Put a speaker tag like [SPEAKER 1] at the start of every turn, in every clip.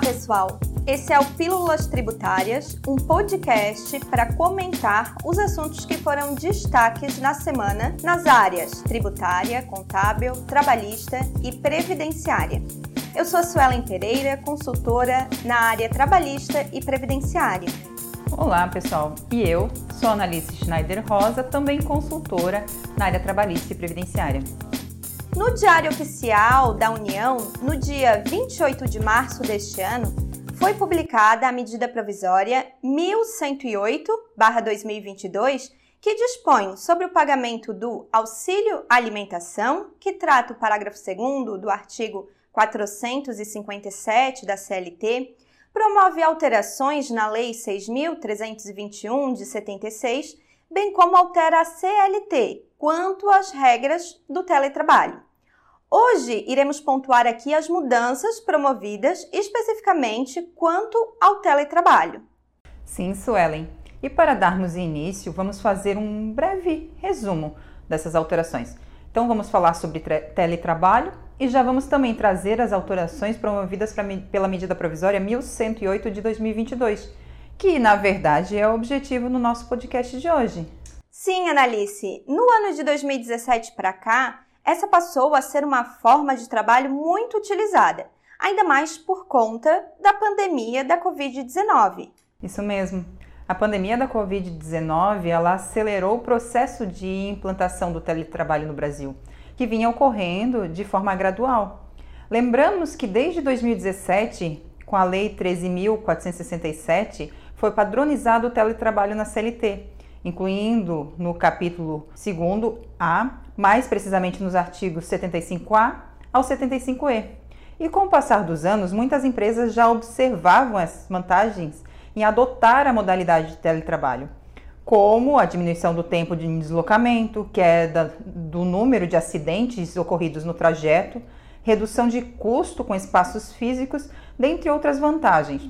[SPEAKER 1] pessoal! Esse é o Pílulas Tributárias, um podcast para comentar os assuntos que foram destaques na semana nas áreas tributária, contábil, trabalhista e previdenciária. Eu sou a Suelen Pereira, consultora na área trabalhista e previdenciária.
[SPEAKER 2] Olá, pessoal. E eu sou a Analice Schneider Rosa, também consultora na área trabalhista e previdenciária.
[SPEAKER 1] No Diário Oficial da União, no dia 28 de março deste ano, foi publicada a medida provisória 1108/2022, que dispõe sobre o pagamento do auxílio alimentação, que trata o parágrafo 2 do artigo 457 da CLT, promove alterações na Lei 6.321 de 76, bem como altera a CLT quanto às regras do teletrabalho. Hoje iremos pontuar aqui as mudanças promovidas especificamente quanto ao teletrabalho.
[SPEAKER 2] Sim, Suelen. E para darmos início, vamos fazer um breve resumo dessas alterações. Então, vamos falar sobre teletrabalho e já vamos também trazer as alterações promovidas pela medida provisória 1108 de 2022, que na verdade é o objetivo no nosso podcast de hoje.
[SPEAKER 1] Sim, Analice. No ano de 2017 para cá, essa passou a ser uma forma de trabalho muito utilizada, ainda mais por conta da pandemia da Covid-19.
[SPEAKER 2] Isso mesmo. A pandemia da Covid-19 ela acelerou o processo de implantação do teletrabalho no Brasil, que vinha ocorrendo de forma gradual. Lembramos que desde 2017, com a Lei 13.467, foi padronizado o teletrabalho na CLT, incluindo no capítulo 2A mais precisamente nos artigos 75A ao 75E. E com o passar dos anos, muitas empresas já observavam as vantagens em adotar a modalidade de teletrabalho, como a diminuição do tempo de deslocamento, queda do número de acidentes ocorridos no trajeto, redução de custo com espaços físicos, dentre outras vantagens.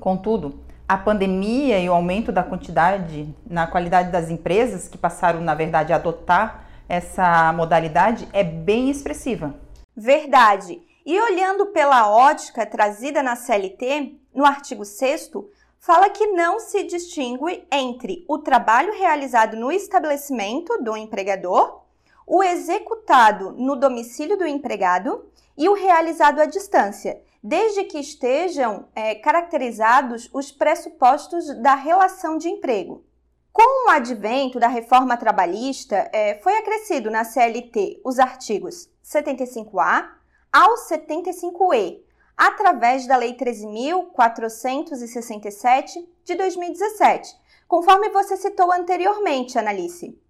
[SPEAKER 2] Contudo, a pandemia e o aumento da quantidade na qualidade das empresas que passaram, na verdade, a adotar essa modalidade é bem expressiva.
[SPEAKER 1] Verdade. E olhando pela ótica trazida na CLT, no artigo 6 fala que não se distingue entre o trabalho realizado no estabelecimento do empregador, o executado no domicílio do empregado e o realizado à distância, desde que estejam é, caracterizados os pressupostos da relação de emprego. Com o advento da reforma trabalhista, é, foi acrescido na CLT os artigos 75A ao 75E, através da Lei 13.467 de 2017, conforme você citou anteriormente, Analice.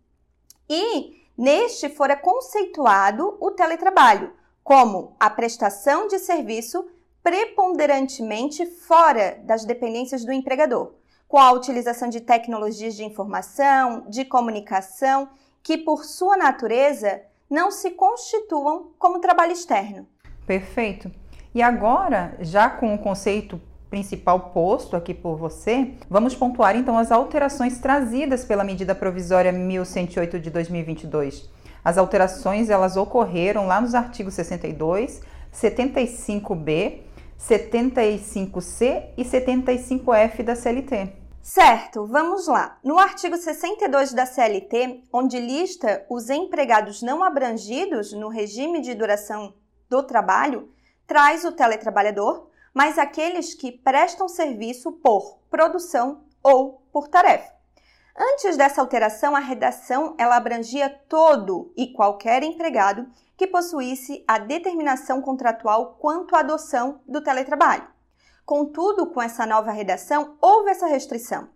[SPEAKER 1] E neste fora conceituado o teletrabalho como a prestação de serviço preponderantemente fora das dependências do empregador com a utilização de tecnologias de informação, de comunicação, que por sua natureza não se constituam como trabalho externo.
[SPEAKER 2] Perfeito. E agora, já com o conceito principal posto aqui por você, vamos pontuar então as alterações trazidas pela medida provisória 1108 de 2022. As alterações elas ocorreram lá nos artigos 62, 75b 75C e 75F da CLT.
[SPEAKER 1] Certo, vamos lá. No artigo 62 da CLT, onde lista os empregados não abrangidos no regime de duração do trabalho, traz o teletrabalhador, mas aqueles que prestam serviço por produção ou por tarefa. Antes dessa alteração, a redação ela abrangia todo e qualquer empregado que possuísse a determinação contratual quanto à adoção do teletrabalho. Contudo, com essa nova redação, houve essa restrição,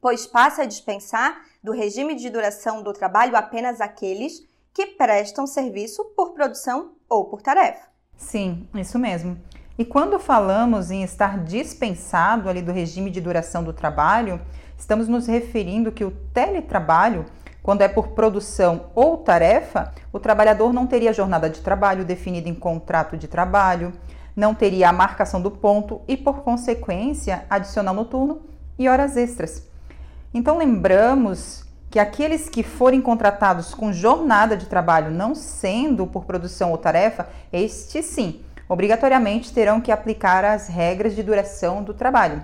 [SPEAKER 1] pois passa a dispensar do regime de duração do trabalho apenas aqueles que prestam serviço por produção ou por tarefa.
[SPEAKER 2] Sim, isso mesmo. E quando falamos em estar dispensado ali do regime de duração do trabalho, estamos nos referindo que o teletrabalho quando é por produção ou tarefa, o trabalhador não teria jornada de trabalho definida em contrato de trabalho, não teria a marcação do ponto e, por consequência, adicional noturno e horas extras. Então, lembramos que aqueles que forem contratados com jornada de trabalho não sendo por produção ou tarefa, estes sim, obrigatoriamente terão que aplicar as regras de duração do trabalho.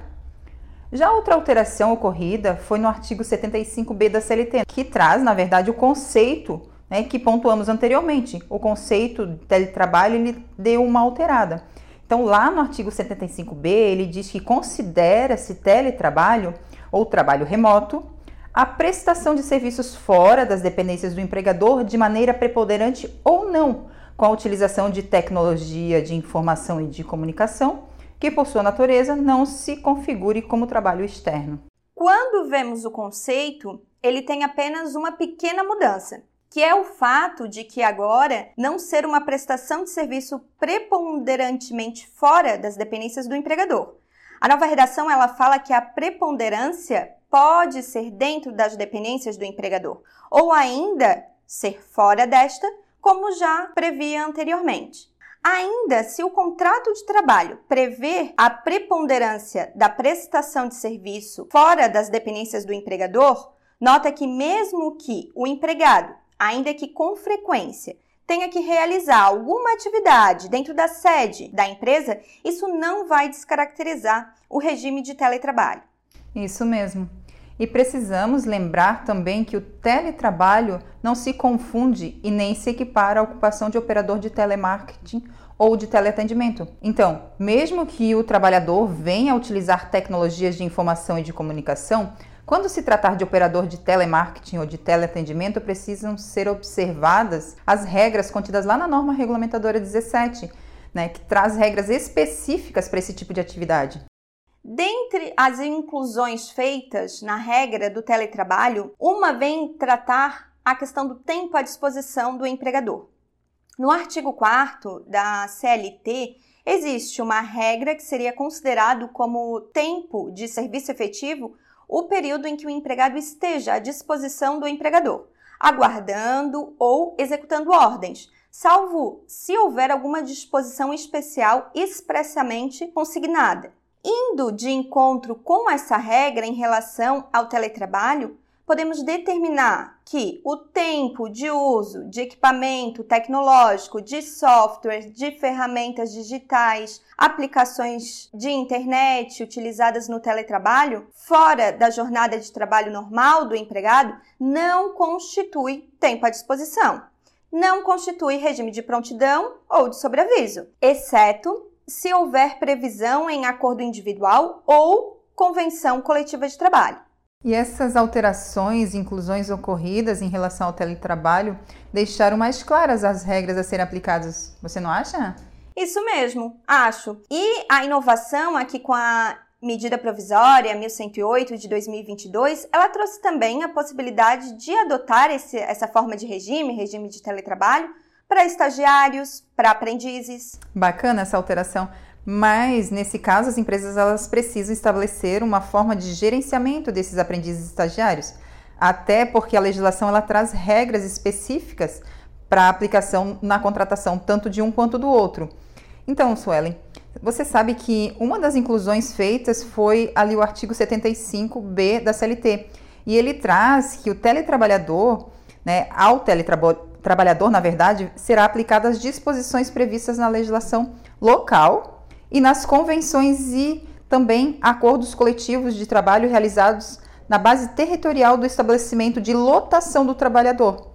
[SPEAKER 2] Já outra alteração ocorrida foi no artigo 75b da CLT, que traz, na verdade, o conceito né, que pontuamos anteriormente. O conceito de teletrabalho ele deu uma alterada. Então, lá no artigo 75b, ele diz que considera-se teletrabalho ou trabalho remoto a prestação de serviços fora das dependências do empregador de maneira preponderante ou não, com a utilização de tecnologia de informação e de comunicação, que por sua natureza não se configure como trabalho externo.
[SPEAKER 1] Quando vemos o conceito, ele tem apenas uma pequena mudança, que é o fato de que agora não ser uma prestação de serviço preponderantemente fora das dependências do empregador. A nova redação ela fala que a preponderância pode ser dentro das dependências do empregador ou ainda ser fora desta, como já previa anteriormente. Ainda se o contrato de trabalho prever a preponderância da prestação de serviço fora das dependências do empregador, nota que mesmo que o empregado, ainda que com frequência, tenha que realizar alguma atividade dentro da sede da empresa, isso não vai descaracterizar o regime de teletrabalho.
[SPEAKER 2] Isso mesmo. E precisamos lembrar também que o teletrabalho não se confunde e nem se equipara à ocupação de operador de telemarketing ou de teleatendimento. Então, mesmo que o trabalhador venha a utilizar tecnologias de informação e de comunicação, quando se tratar de operador de telemarketing ou de teleatendimento, precisam ser observadas as regras contidas lá na norma regulamentadora 17, né, que traz regras específicas para esse tipo de atividade.
[SPEAKER 1] Dentre as inclusões feitas na regra do teletrabalho, uma vem tratar a questão do tempo à disposição do empregador. No artigo 4 da CLT, existe uma regra que seria considerado como tempo de serviço efetivo o período em que o empregado esteja à disposição do empregador, aguardando ou executando ordens, salvo se houver alguma disposição especial expressamente consignada. Indo de encontro com essa regra em relação ao teletrabalho, podemos determinar que o tempo de uso de equipamento tecnológico, de software, de ferramentas digitais, aplicações de internet utilizadas no teletrabalho, fora da jornada de trabalho normal do empregado, não constitui tempo à disposição. Não constitui regime de prontidão ou de sobreaviso, exceto se houver previsão em acordo individual ou convenção coletiva de trabalho.
[SPEAKER 2] E essas alterações e inclusões ocorridas em relação ao teletrabalho deixaram mais claras as regras a serem aplicadas, você não acha?
[SPEAKER 1] Isso mesmo, acho. E a inovação aqui com a medida provisória 1108 de 2022, ela trouxe também a possibilidade de adotar esse, essa forma de regime, regime de teletrabalho, para estagiários, para aprendizes.
[SPEAKER 2] Bacana essa alteração. Mas nesse caso as empresas elas precisam estabelecer uma forma de gerenciamento desses aprendizes estagiários, até porque a legislação ela traz regras específicas para aplicação na contratação tanto de um quanto do outro. Então, Suelen, você sabe que uma das inclusões feitas foi ali o artigo 75B da CLT, e ele traz que o teletrabalhador, né, ao teletrabalhador trabalhador, na verdade, será aplicada as disposições previstas na legislação local e nas convenções e também acordos coletivos de trabalho realizados na base territorial do estabelecimento de lotação do trabalhador.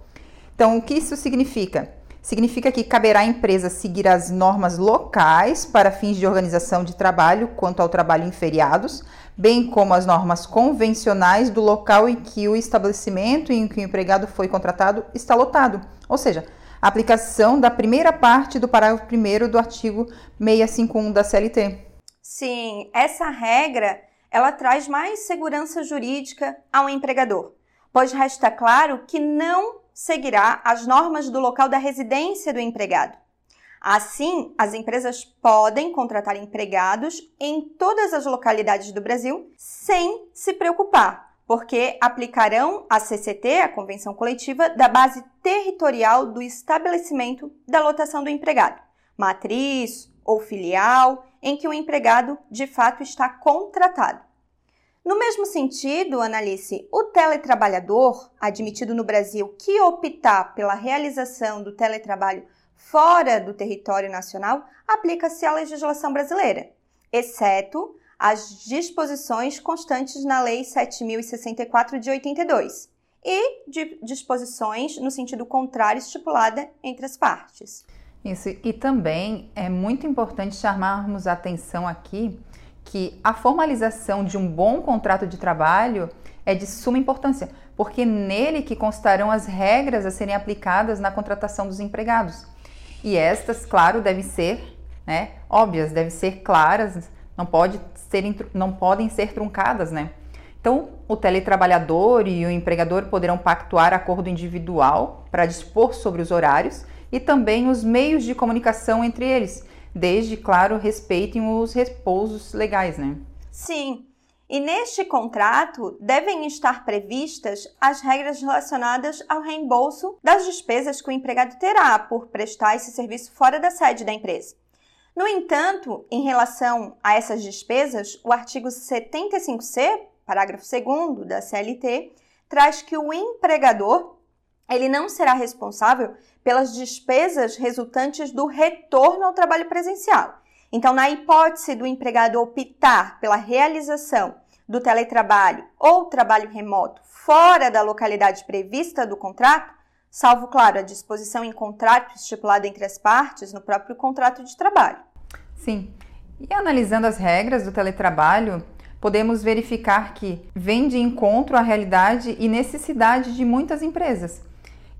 [SPEAKER 2] Então, o que isso significa? Significa que caberá à empresa seguir as normas locais para fins de organização de trabalho quanto ao trabalho em feriados, bem como as normas convencionais do local em que o estabelecimento em que o empregado foi contratado está lotado, ou seja, a aplicação da primeira parte do parágrafo 1 do artigo 651 da CLT.
[SPEAKER 1] Sim, essa regra ela traz mais segurança jurídica ao empregador, pois resta claro que não seguirá as normas do local da residência do empregado. Assim, as empresas podem contratar empregados em todas as localidades do Brasil sem se preocupar, porque aplicarão a CCT, a Convenção Coletiva, da base territorial do estabelecimento da lotação do empregado, matriz ou filial, em que o empregado de fato está contratado. No mesmo sentido, Analice, o teletrabalhador admitido no Brasil que optar pela realização do teletrabalho fora do território nacional, aplica-se à legislação brasileira, exceto as disposições constantes na Lei 7064 de 82 e de disposições no sentido contrário estipulada entre as partes.
[SPEAKER 2] Isso, e também é muito importante chamarmos a atenção aqui que a formalização de um bom contrato de trabalho é de suma importância, porque nele que constarão as regras a serem aplicadas na contratação dos empregados. E estas, claro, devem ser né, óbvias, devem ser claras, não, pode ser, não podem ser truncadas, né? Então, o teletrabalhador e o empregador poderão pactuar acordo individual para dispor sobre os horários e também os meios de comunicação entre eles, desde, claro, respeitem os repousos legais, né?
[SPEAKER 1] Sim. E neste contrato devem estar previstas as regras relacionadas ao reembolso das despesas que o empregado terá por prestar esse serviço fora da sede da empresa. No entanto, em relação a essas despesas, o artigo 75C, parágrafo 2 da CLT, traz que o empregador ele não será responsável pelas despesas resultantes do retorno ao trabalho presencial. Então, na hipótese do empregado optar pela realização do teletrabalho ou trabalho remoto fora da localidade prevista do contrato, salvo, claro, a disposição em contrato estipulada entre as partes no próprio contrato de trabalho.
[SPEAKER 2] Sim. E analisando as regras do teletrabalho, podemos verificar que vem de encontro à realidade e necessidade de muitas empresas.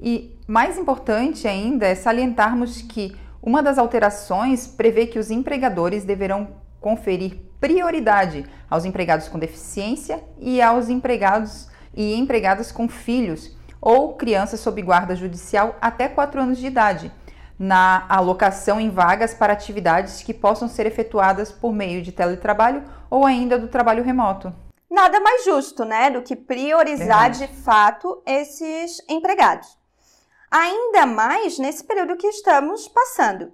[SPEAKER 2] E mais importante ainda é salientarmos que uma das alterações prevê que os empregadores deverão conferir prioridade aos empregados com deficiência e aos empregados e empregadas com filhos ou crianças sob guarda judicial até 4 anos de idade, na alocação em vagas para atividades que possam ser efetuadas por meio de teletrabalho ou ainda do trabalho remoto.
[SPEAKER 1] Nada mais justo, né, do que priorizar Verdade. de fato esses empregados ainda mais nesse período que estamos passando.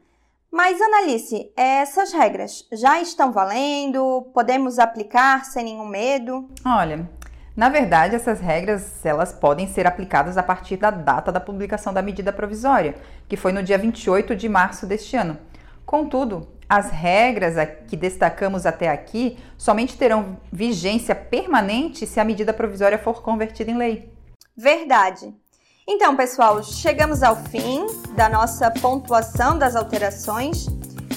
[SPEAKER 1] Mas, Analice, essas regras já estão valendo? Podemos aplicar sem nenhum medo?
[SPEAKER 2] Olha, na verdade, essas regras elas podem ser aplicadas a partir da data da publicação da medida provisória, que foi no dia 28 de março deste ano. Contudo, as regras que destacamos até aqui somente terão vigência permanente se a medida provisória for convertida em lei.
[SPEAKER 1] Verdade. Então, pessoal, chegamos ao fim da nossa pontuação das alterações.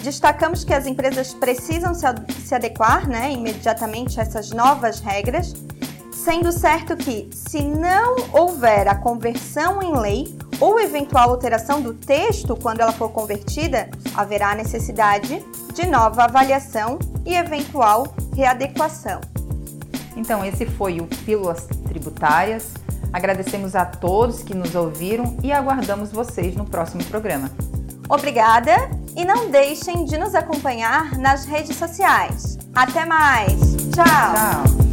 [SPEAKER 1] Destacamos que as empresas precisam se adequar né, imediatamente a essas novas regras, sendo certo que, se não houver a conversão em lei ou eventual alteração do texto quando ela for convertida, haverá necessidade de nova avaliação e eventual readequação.
[SPEAKER 2] Então, esse foi o Pílulas Tributárias. Agradecemos a todos que nos ouviram e aguardamos vocês no próximo programa.
[SPEAKER 1] Obrigada e não deixem de nos acompanhar nas redes sociais. Até mais! Tchau! Tchau!